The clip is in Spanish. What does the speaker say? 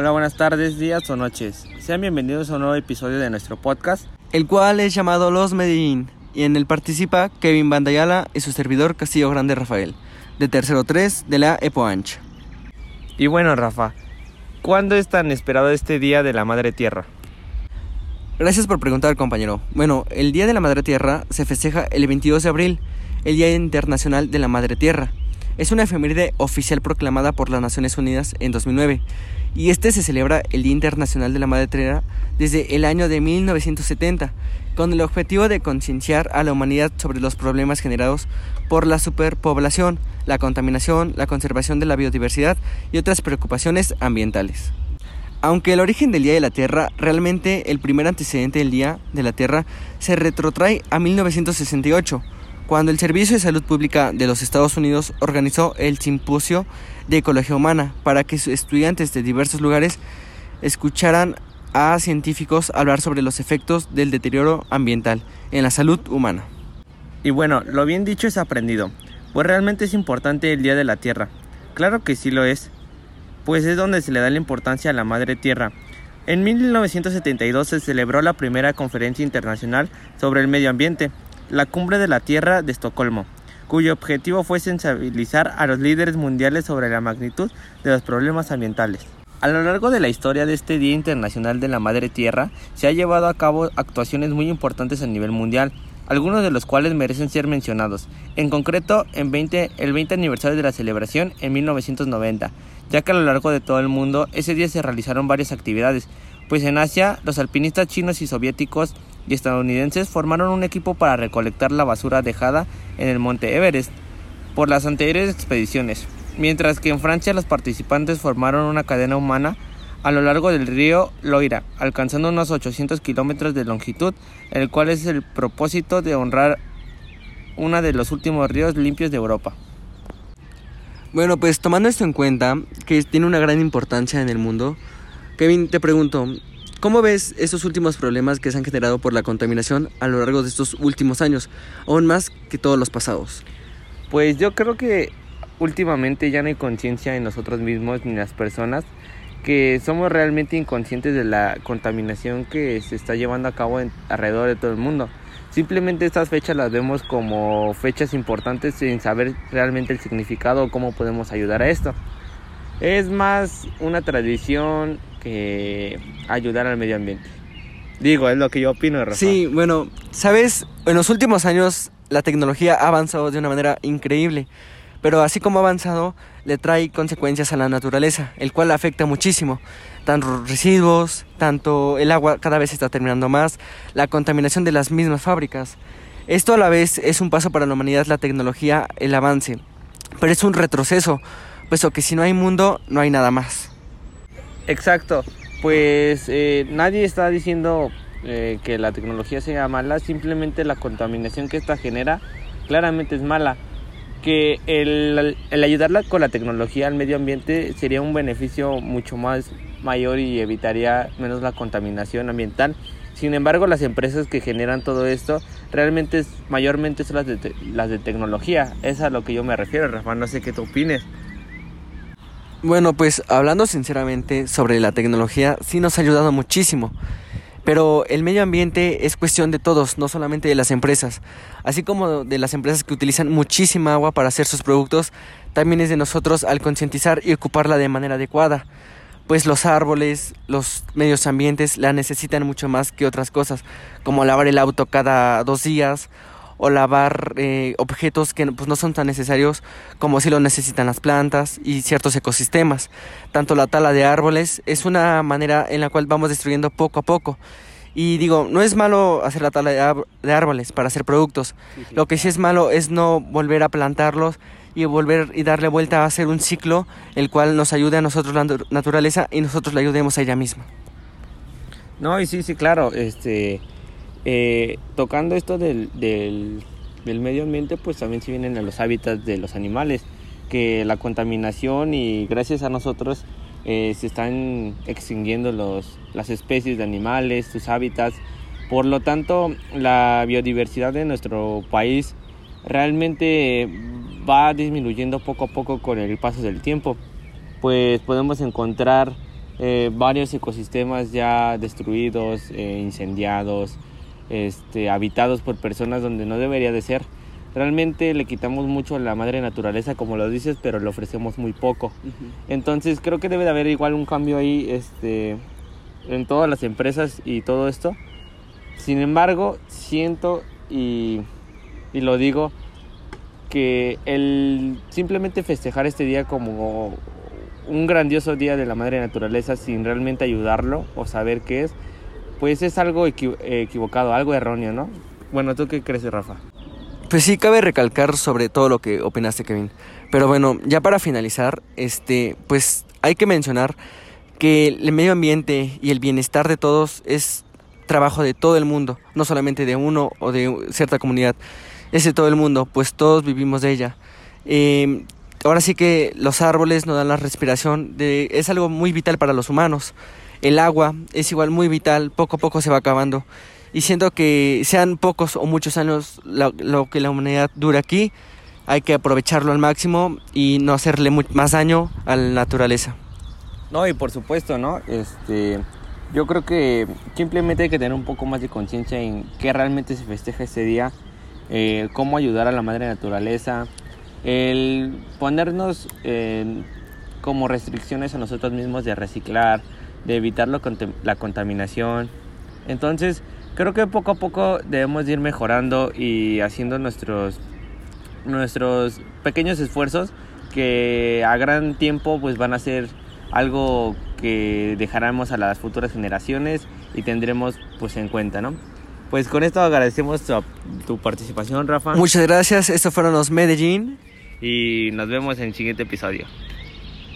Hola, buenas tardes, días o noches. Sean bienvenidos a un nuevo episodio de nuestro podcast, el cual es llamado Los Medellín, y en él participa Kevin Bandayala y su servidor Castillo Grande Rafael, de tercero 3 de la Epo Ancha. Y bueno, Rafa, ¿cuándo es tan esperado este Día de la Madre Tierra? Gracias por preguntar, compañero. Bueno, el Día de la Madre Tierra se festeja el 22 de abril, el Día Internacional de la Madre Tierra. Es una efeméride oficial proclamada por las Naciones Unidas en 2009 y este se celebra el Día Internacional de la Madre Tierra desde el año de 1970 con el objetivo de concienciar a la humanidad sobre los problemas generados por la superpoblación, la contaminación, la conservación de la biodiversidad y otras preocupaciones ambientales. Aunque el origen del Día de la Tierra, realmente el primer antecedente del Día de la Tierra se retrotrae a 1968, cuando el Servicio de Salud Pública de los Estados Unidos organizó el Simposio de Ecología Humana para que estudiantes de diversos lugares escucharan a científicos hablar sobre los efectos del deterioro ambiental en la salud humana. Y bueno, lo bien dicho es aprendido, pues realmente es importante el Día de la Tierra. Claro que sí lo es, pues es donde se le da la importancia a la Madre Tierra. En 1972 se celebró la primera conferencia internacional sobre el medio ambiente, la Cumbre de la Tierra de Estocolmo, cuyo objetivo fue sensibilizar a los líderes mundiales sobre la magnitud de los problemas ambientales. A lo largo de la historia de este Día Internacional de la Madre Tierra se ha llevado a cabo actuaciones muy importantes a nivel mundial, algunos de los cuales merecen ser mencionados, en concreto en 20, el 20 aniversario de la celebración en 1990, ya que a lo largo de todo el mundo ese día se realizaron varias actividades, pues en Asia los alpinistas chinos y soviéticos y estadounidenses formaron un equipo para recolectar la basura dejada en el monte Everest por las anteriores expediciones, mientras que en Francia los participantes formaron una cadena humana a lo largo del río Loira, alcanzando unos 800 kilómetros de longitud, el cual es el propósito de honrar uno de los últimos ríos limpios de Europa. Bueno, pues tomando esto en cuenta, que tiene una gran importancia en el mundo, Kevin, te pregunto, ¿cómo ves esos últimos problemas que se han generado por la contaminación a lo largo de estos últimos años, aún más que todos los pasados? Pues yo creo que últimamente ya no hay conciencia en nosotros mismos ni en las personas que somos realmente inconscientes de la contaminación que se está llevando a cabo alrededor de todo el mundo. Simplemente estas fechas las vemos como fechas importantes sin saber realmente el significado o cómo podemos ayudar a esto. Es más una tradición que ayudar al medio ambiente. Digo, es lo que yo opino, Rafa. Sí, bueno, sabes, en los últimos años la tecnología ha avanzado de una manera increíble, pero así como ha avanzado, le trae consecuencias a la naturaleza, el cual afecta muchísimo. Tanto residuos, tanto el agua cada vez está terminando más, la contaminación de las mismas fábricas. Esto a la vez es un paso para la humanidad, la tecnología, el avance, pero es un retroceso, puesto que si no hay mundo, no hay nada más. Exacto, pues eh, nadie está diciendo eh, que la tecnología sea mala, simplemente la contaminación que esta genera claramente es mala. Que el, el ayudarla con la tecnología al medio ambiente sería un beneficio mucho más mayor y evitaría menos la contaminación ambiental. Sin embargo, las empresas que generan todo esto realmente es, mayormente son las de, las de tecnología. Es a lo que yo me refiero, Rafa. No sé qué tú opines. Bueno, pues hablando sinceramente sobre la tecnología, sí nos ha ayudado muchísimo. Pero el medio ambiente es cuestión de todos, no solamente de las empresas. Así como de las empresas que utilizan muchísima agua para hacer sus productos, también es de nosotros al concientizar y ocuparla de manera adecuada. Pues los árboles, los medios ambientes la necesitan mucho más que otras cosas, como lavar el auto cada dos días o lavar eh, objetos que pues, no son tan necesarios como si lo necesitan las plantas y ciertos ecosistemas. Tanto la tala de árboles es una manera en la cual vamos destruyendo poco a poco. Y digo, no es malo hacer la tala de, árboles para hacer productos. Lo que sí es malo es no volver a plantarlos y volver y darle vuelta a hacer un ciclo el cual nos ayude a nosotros la naturaleza y nosotros le ayudemos a ella misma. No, y sí, sí, claro, este eh, tocando esto del, del, medio ambiente, pues también se vienen a los hábitats de los animales, que la contaminación y gracias a nosotros eh, se están extinguiendo los, las especies de animales, sus hábitats. Por lo tanto, la biodiversidad de nuestro país realmente va disminuyendo poco a poco con el paso del tiempo. Pues podemos encontrar eh, varios ecosistemas ya destruidos, incendiados, este, habitados por personas donde no debería de ser. Realmente le quitamos mucho a la madre naturaleza, como lo dices, pero le ofrecemos muy poco. Entonces creo que debe de haber igual un cambio ahí este, en todas las empresas y todo esto. Sin embargo, siento y, y lo digo que el simplemente festejar este día como un grandioso día de la madre naturaleza sin realmente ayudarlo o saber qué es, pues es algo equivocado, algo erróneo, ¿no? Bueno, ¿tú qué crees, Rafa? Pues sí, cabe recalcar sobre todo lo que opinaste, Kevin. Pero bueno, ya para finalizar, este, pues hay que mencionar que el medio ambiente y el bienestar de todos es trabajo de todo el mundo, no solamente de uno o de cierta comunidad, es de todo el mundo, pues todos vivimos de ella. Eh, ahora sí que los árboles nos dan la respiración, es algo muy vital para los humanos. El agua es igual muy vital, poco a poco se va acabando. Y siento que sean pocos o muchos años lo, que la humanidad dura aquí, hay que aprovecharlo al máximo y no hacerle más daño a la naturaleza. No, y por supuesto, ¿no? Este, yo creo que simplemente hay que tener un poco más de conciencia en qué realmente se festeja ese día, eh, cómo ayudar a la madre naturaleza, el ponernos como restricciones a nosotros mismos de reciclar, de evitar la contaminación. Entonces, creo que poco a poco debemos ir mejorando y haciendo nuestros, nuestros pequeños esfuerzos que a gran tiempo pues van a ser algo que dejaremos a las futuras generaciones y tendremos pues en cuenta, ¿no? Pues con esto agradecemos tu, tu participación, Rafa. Muchas gracias. Estos fueron los Medellín y nos vemos en el siguiente episodio.